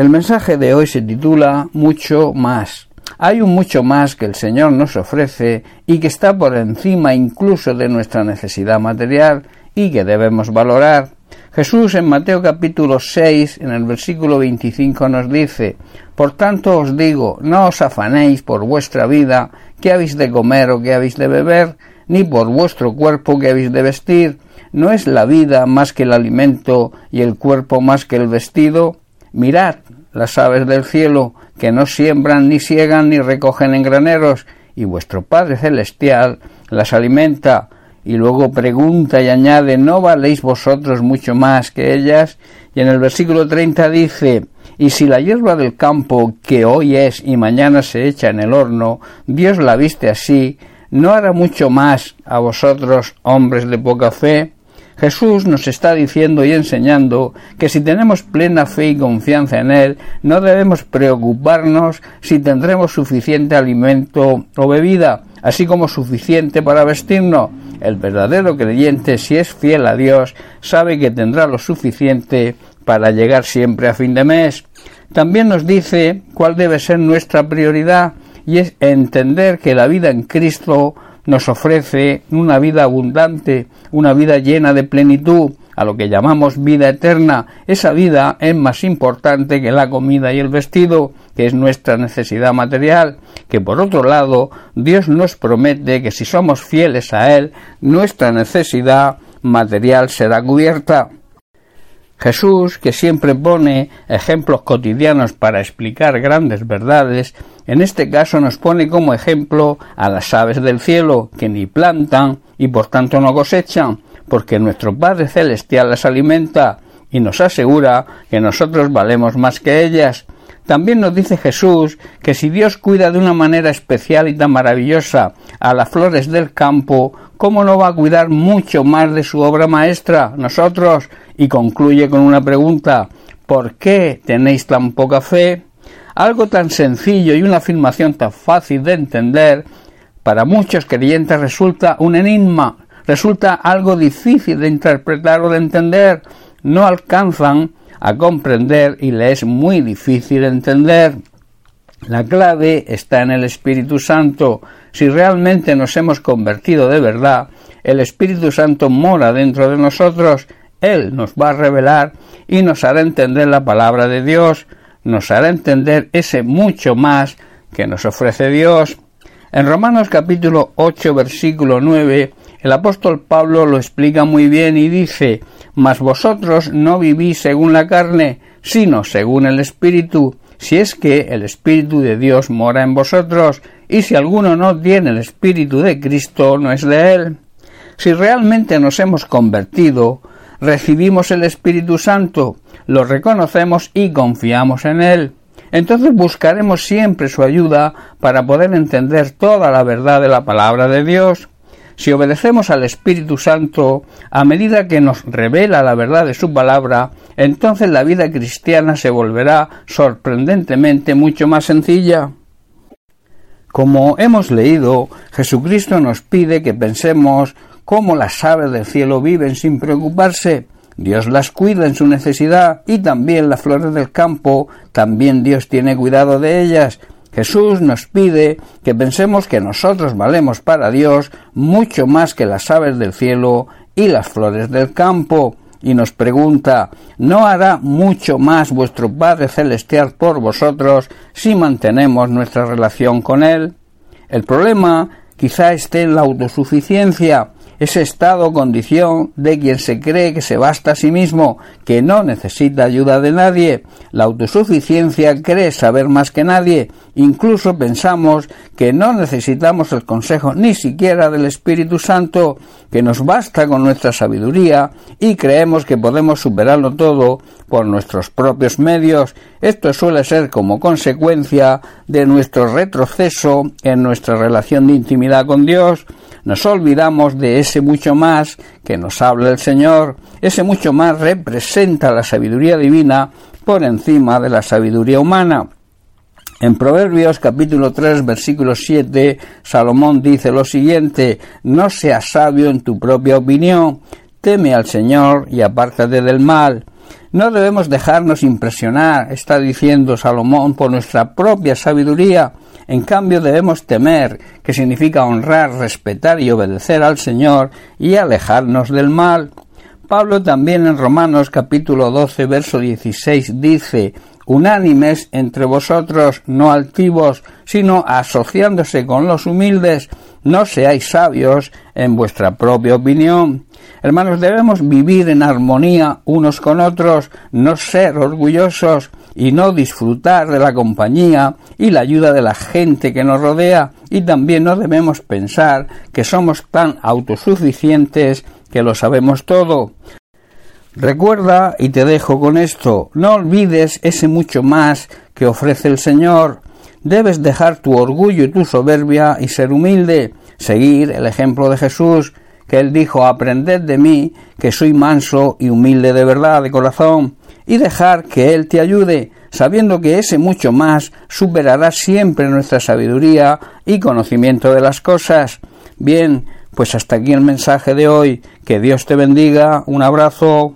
El mensaje de hoy se titula Mucho más. Hay un mucho más que el Señor nos ofrece y que está por encima incluso de nuestra necesidad material y que debemos valorar. Jesús en Mateo capítulo 6, en el versículo 25 nos dice, Por tanto os digo, no os afanéis por vuestra vida, qué habéis de comer o qué habéis de beber, ni por vuestro cuerpo qué habéis de vestir. ¿No es la vida más que el alimento y el cuerpo más que el vestido? Mirad las aves del cielo, que no siembran ni siegan ni recogen en graneros, y vuestro Padre Celestial las alimenta. Y luego pregunta y añade, ¿no valéis vosotros mucho más que ellas? Y en el versículo 30 dice, y si la hierba del campo, que hoy es y mañana se echa en el horno, Dios la viste así, ¿no hará mucho más a vosotros, hombres de poca fe? Jesús nos está diciendo y enseñando que si tenemos plena fe y confianza en Él, no debemos preocuparnos si tendremos suficiente alimento o bebida, así como suficiente para vestirnos. El verdadero creyente, si es fiel a Dios, sabe que tendrá lo suficiente para llegar siempre a fin de mes. También nos dice cuál debe ser nuestra prioridad y es entender que la vida en Cristo nos ofrece una vida abundante, una vida llena de plenitud, a lo que llamamos vida eterna. Esa vida es más importante que la comida y el vestido, que es nuestra necesidad material, que por otro lado Dios nos promete que si somos fieles a Él, nuestra necesidad material será cubierta. Jesús, que siempre pone ejemplos cotidianos para explicar grandes verdades, en este caso nos pone como ejemplo a las aves del cielo, que ni plantan y por tanto no cosechan, porque nuestro Padre Celestial las alimenta y nos asegura que nosotros valemos más que ellas. También nos dice Jesús que si Dios cuida de una manera especial y tan maravillosa a las flores del campo, ¿cómo no va a cuidar mucho más de su obra maestra, nosotros? Y concluye con una pregunta ¿Por qué tenéis tan poca fe? Algo tan sencillo y una afirmación tan fácil de entender, para muchos creyentes resulta un enigma, resulta algo difícil de interpretar o de entender, no alcanzan a comprender y le es muy difícil entender. La clave está en el Espíritu Santo. Si realmente nos hemos convertido de verdad, el Espíritu Santo mora dentro de nosotros, Él nos va a revelar y nos hará entender la palabra de Dios, nos hará entender ese mucho más que nos ofrece Dios. En Romanos capítulo 8 versículo 9 el apóstol Pablo lo explica muy bien y dice Mas vosotros no vivís según la carne, sino según el Espíritu, si es que el Espíritu de Dios mora en vosotros, y si alguno no tiene el Espíritu de Cristo, no es de él. Si realmente nos hemos convertido, recibimos el Espíritu Santo, lo reconocemos y confiamos en él. Entonces buscaremos siempre su ayuda para poder entender toda la verdad de la palabra de Dios. Si obedecemos al Espíritu Santo a medida que nos revela la verdad de su palabra, entonces la vida cristiana se volverá sorprendentemente mucho más sencilla. Como hemos leído, Jesucristo nos pide que pensemos cómo las aves del cielo viven sin preocuparse. Dios las cuida en su necesidad y también las flores del campo, también Dios tiene cuidado de ellas. Jesús nos pide que pensemos que nosotros valemos para Dios mucho más que las aves del cielo y las flores del campo, y nos pregunta ¿No hará mucho más vuestro Padre Celestial por vosotros si mantenemos nuestra relación con Él? El problema quizá esté en la autosuficiencia, ese estado o condición de quien se cree que se basta a sí mismo, que no necesita ayuda de nadie. La autosuficiencia cree saber más que nadie. Incluso pensamos que no necesitamos el consejo ni siquiera del Espíritu Santo, que nos basta con nuestra sabiduría y creemos que podemos superarlo todo por nuestros propios medios. Esto suele ser como consecuencia de nuestro retroceso en nuestra relación de intimidad con Dios nos olvidamos de ese mucho más que nos habla el Señor. Ese mucho más representa la sabiduría divina por encima de la sabiduría humana. En Proverbios capítulo 3 versículo 7 Salomón dice lo siguiente No seas sabio en tu propia opinión, teme al Señor y apártate del mal. No debemos dejarnos impresionar, está diciendo Salomón, por nuestra propia sabiduría. En cambio debemos temer, que significa honrar, respetar y obedecer al Señor y alejarnos del mal. Pablo también en Romanos capítulo 12 verso 16 dice unánimes entre vosotros, no altivos, sino asociándose con los humildes, no seáis sabios en vuestra propia opinión. Hermanos, debemos vivir en armonía unos con otros, no ser orgullosos y no disfrutar de la compañía y la ayuda de la gente que nos rodea, y también no debemos pensar que somos tan autosuficientes que lo sabemos todo. Recuerda, y te dejo con esto, no olvides ese mucho más que ofrece el Señor. Debes dejar tu orgullo y tu soberbia y ser humilde, seguir el ejemplo de Jesús, que él dijo, aprended de mí, que soy manso y humilde de verdad, de corazón, y dejar que Él te ayude, sabiendo que ese mucho más superará siempre nuestra sabiduría y conocimiento de las cosas. Bien, pues hasta aquí el mensaje de hoy. Que Dios te bendiga. Un abrazo.